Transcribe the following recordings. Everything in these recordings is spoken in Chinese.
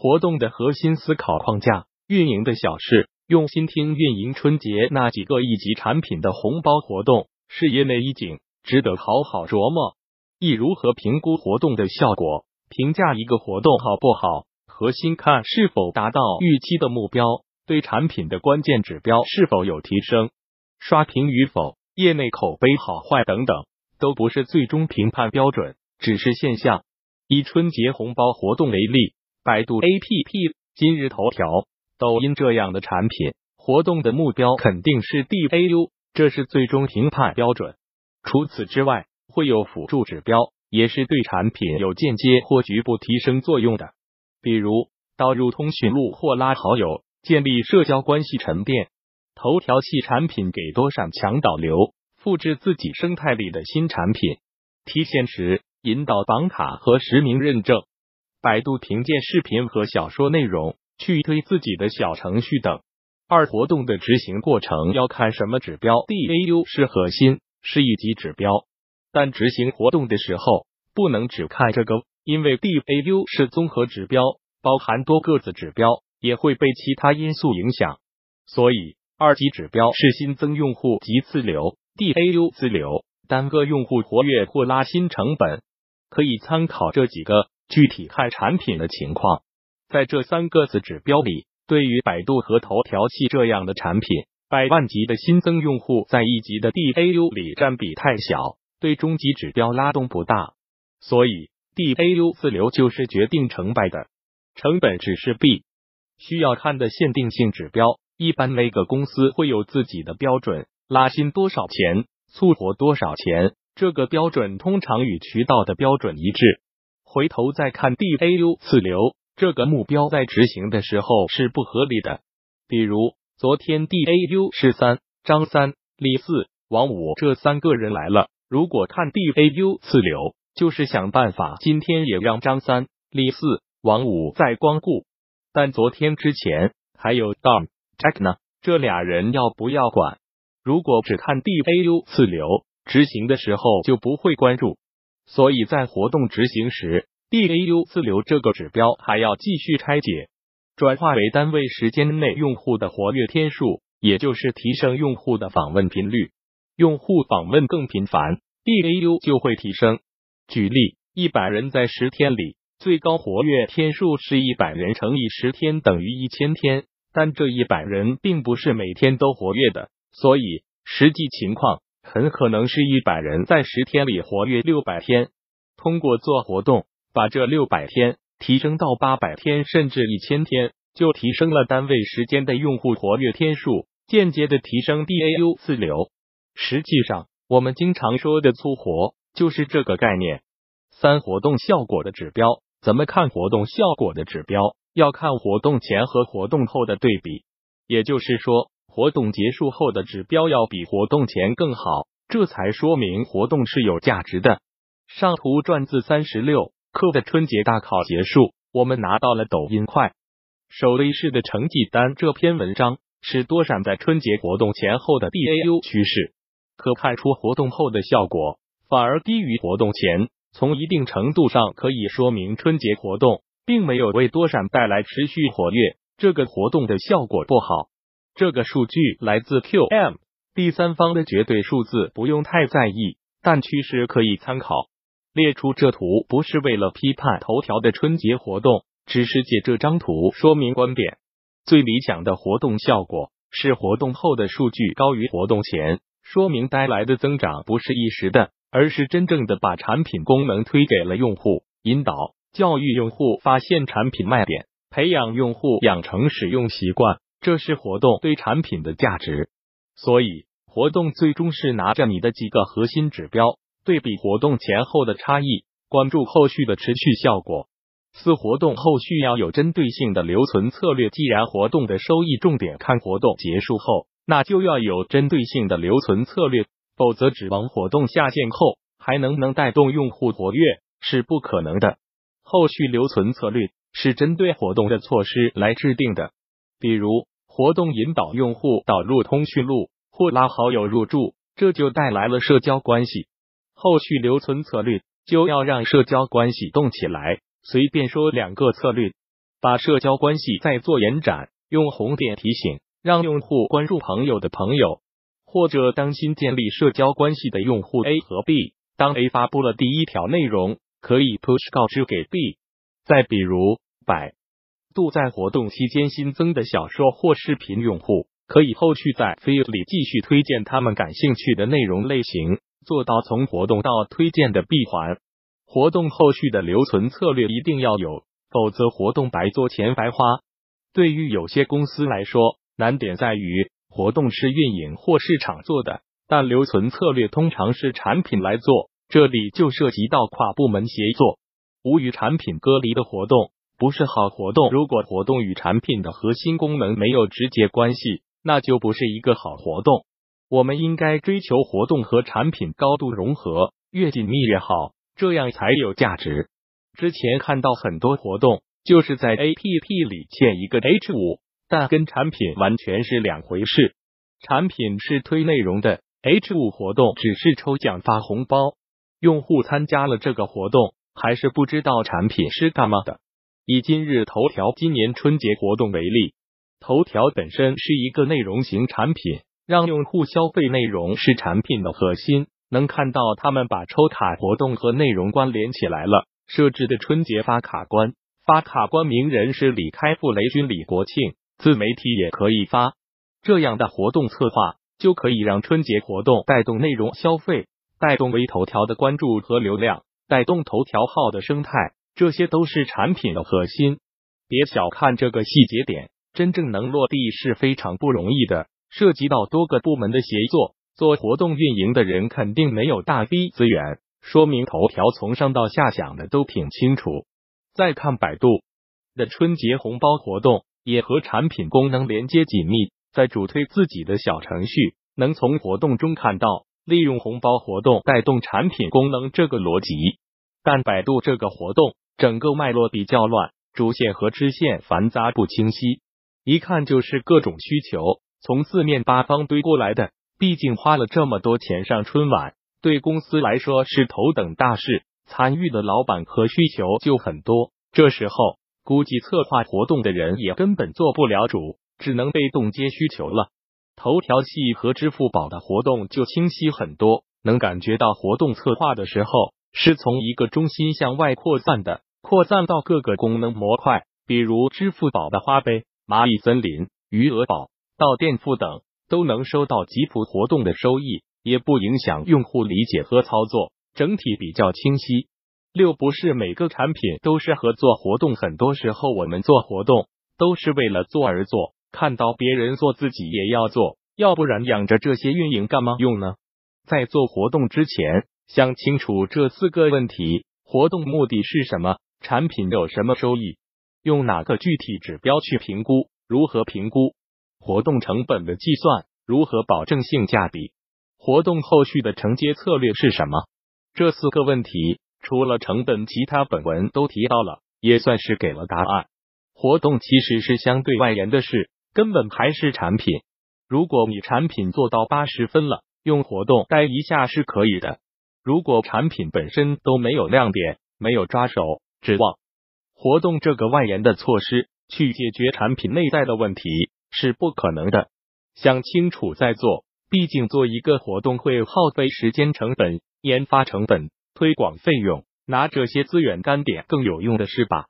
活动的核心思考框架，运营的小事，用心听运营春节那几个一级产品的红包活动，是业内一景，值得好好琢磨。一如何评估活动的效果？评价一个活动好不好，核心看是否达到预期的目标，对产品的关键指标是否有提升，刷屏与否，业内口碑好坏等等，都不是最终评判标准，只是现象。以春节红包活动为例。百度 APP、今日头条、抖音这样的产品活动的目标肯定是 DAU，这是最终评判标准。除此之外，会有辅助指标，也是对产品有间接或局部提升作用的。比如导入通讯录或拉好友，建立社交关系沉淀。头条系产品给多少强导流，复制自己生态里的新产品，提现时引导绑卡和实名认证。百度凭借视频和小说内容去推自己的小程序等。二活动的执行过程要看什么指标？DAU 是核心，是一级指标。但执行活动的时候不能只看这个，因为 DAU 是综合指标，包含多个子指标，也会被其他因素影响。所以二级指标是新增用户及自流，DAU 自流，单个用户活跃或拉新成本，可以参考这几个。具体看产品的情况，在这三个子指标里，对于百度和头条系这样的产品，百万级的新增用户在一级的 DAU 里占比太小，对中级指标拉动不大，所以 DAU 自流就是决定成败的。成本只是 B 需要看的限定性指标，一般每个公司会有自己的标准，拉新多少钱，促活多少钱，这个标准通常与渠道的标准一致。回头再看 DAU 次流这个目标，在执行的时候是不合理的。比如昨天 DAU 是三，张三、李四、王五这三个人来了，如果看 DAU 次流，就是想办法今天也让张三、李四、王五再光顾。但昨天之前还有 Dom、Jack 呢，这俩人要不要管？如果只看 DAU 次流，执行的时候就不会关注。所以在活动执行时，DAU 自流这个指标还要继续拆解，转化为单位时间内用户的活跃天数，也就是提升用户的访问频率。用户访问更频繁，DAU 就会提升。举例，一百人在十天里最高活跃天数是一百人乘以十天等于一千天，但这一百人并不是每天都活跃的，所以实际情况。很可能是一百人在十天里活跃六百天，通过做活动把这六百天提升到八百天甚至一千天，就提升了单位时间的用户活跃天数，间接的提升 DAU 自流。实际上，我们经常说的粗活就是这个概念。三活动效果的指标怎么看？活动效果的指标要看活动前和活动后的对比，也就是说。活动结束后的指标要比活动前更好，这才说明活动是有价值的。上图转自三十六课的春节大考结束，我们拿到了抖音快手类式的成绩单。这篇文章是多闪在春节活动前后的 DAU 趋势，可看出活动后的效果反而低于活动前。从一定程度上可以说明春节活动并没有为多闪带来持续活跃，这个活动的效果不好。这个数据来自 QM，第三方的绝对数字不用太在意，但趋势可以参考。列出这图不是为了批判头条的春节活动，只是借这张图说明观点。最理想的活动效果是活动后的数据高于活动前，说明带来的增长不是一时的，而是真正的把产品功能推给了用户，引导教育用户发现产品卖点，培养用户养成使用习惯。这是活动对产品的价值，所以活动最终是拿着你的几个核心指标对比活动前后的差异，关注后续的持续效果。四活动后续要有针对性的留存策略。既然活动的收益重点看活动结束后，那就要有针对性的留存策略，否则指望活动下线后还能能带动用户活跃是不可能的。后续留存策略是针对活动的措施来制定的，比如。活动引导用户导入通讯录或拉好友入驻，这就带来了社交关系。后续留存策略就要让社交关系动起来。随便说两个策略：把社交关系再做延展，用红点提醒，让用户关注朋友的朋友，或者当新建立社交关系的用户 A 和 B，当 A 发布了第一条内容，可以 push 告知给 B。再比如，百度在活动期间新增的小说或视频用户，可以后续在 feed 里继续推荐他们感兴趣的内容类型，做到从活动到推荐的闭环。活动后续的留存策略一定要有，否则活动白做钱白花。对于有些公司来说，难点在于活动是运营或市场做的，但留存策略通常是产品来做，这里就涉及到跨部门协作。无与产品隔离的活动不是好活动。如果活动与产品的核心功能没有直接关系，那就不是一个好活动。我们应该追求活动和产品高度融合，越紧密越好。这样才有价值。之前看到很多活动，就是在 A P P 里建一个 H 五，但跟产品完全是两回事。产品是推内容的，H 五活动只是抽奖发红包。用户参加了这个活动，还是不知道产品是干嘛的。以今日头条今年春节活动为例，头条本身是一个内容型产品，让用户消费内容是产品的核心。能看到他们把抽卡活动和内容关联起来了，设置的春节发卡关，发卡关名人是李开复、雷军、李国庆，自媒体也可以发。这样的活动策划就可以让春节活动带动内容消费，带动微头条的关注和流量，带动头条号的生态，这些都是产品的核心。别小看这个细节点，真正能落地是非常不容易的，涉及到多个部门的协作。做活动运营的人肯定没有大 V 资源，说明头条从上到下想的都挺清楚。再看百度的春节红包活动，也和产品功能连接紧密，在主推自己的小程序，能从活动中看到利用红包活动带动产品功能这个逻辑。但百度这个活动整个脉络比较乱，主线和支线繁杂不清晰，一看就是各种需求从四面八方堆过来的。毕竟花了这么多钱上春晚，对公司来说是头等大事，参与的老板和需求就很多。这时候估计策划活动的人也根本做不了主，只能被动接需求了。头条系和支付宝的活动就清晰很多，能感觉到活动策划的时候是从一个中心向外扩散的，扩散到各个功能模块，比如支付宝的花呗、蚂蚁森林、余额宝、到店付等。都能收到吉普活动的收益，也不影响用户理解和操作，整体比较清晰。六不是每个产品都适合做活动，很多时候我们做活动都是为了做而做，看到别人做自己也要做，要不然养着这些运营干嘛用呢？在做活动之前，想清楚这四个问题：活动目的是什么？产品有什么收益？用哪个具体指标去评估？如何评估？活动成本的计算如何保证性价比？活动后续的承接策略是什么？这四个问题除了成本，其他本文都提到了，也算是给了答案。活动其实是相对外延的事，根本还是产品。如果你产品做到八十分了，用活动带一下是可以的。如果产品本身都没有亮点，没有抓手，指望活动这个外延的措施去解决产品内在的问题是不可能的。想清楚再做，毕竟做一个活动会耗费时间成本、研发成本、推广费用。拿这些资源干点更有用的事吧。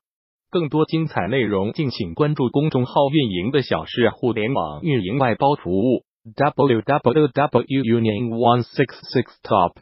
更多精彩内容，敬请关注公众号运营的小事，互联网运营外包服务，www union 166 top。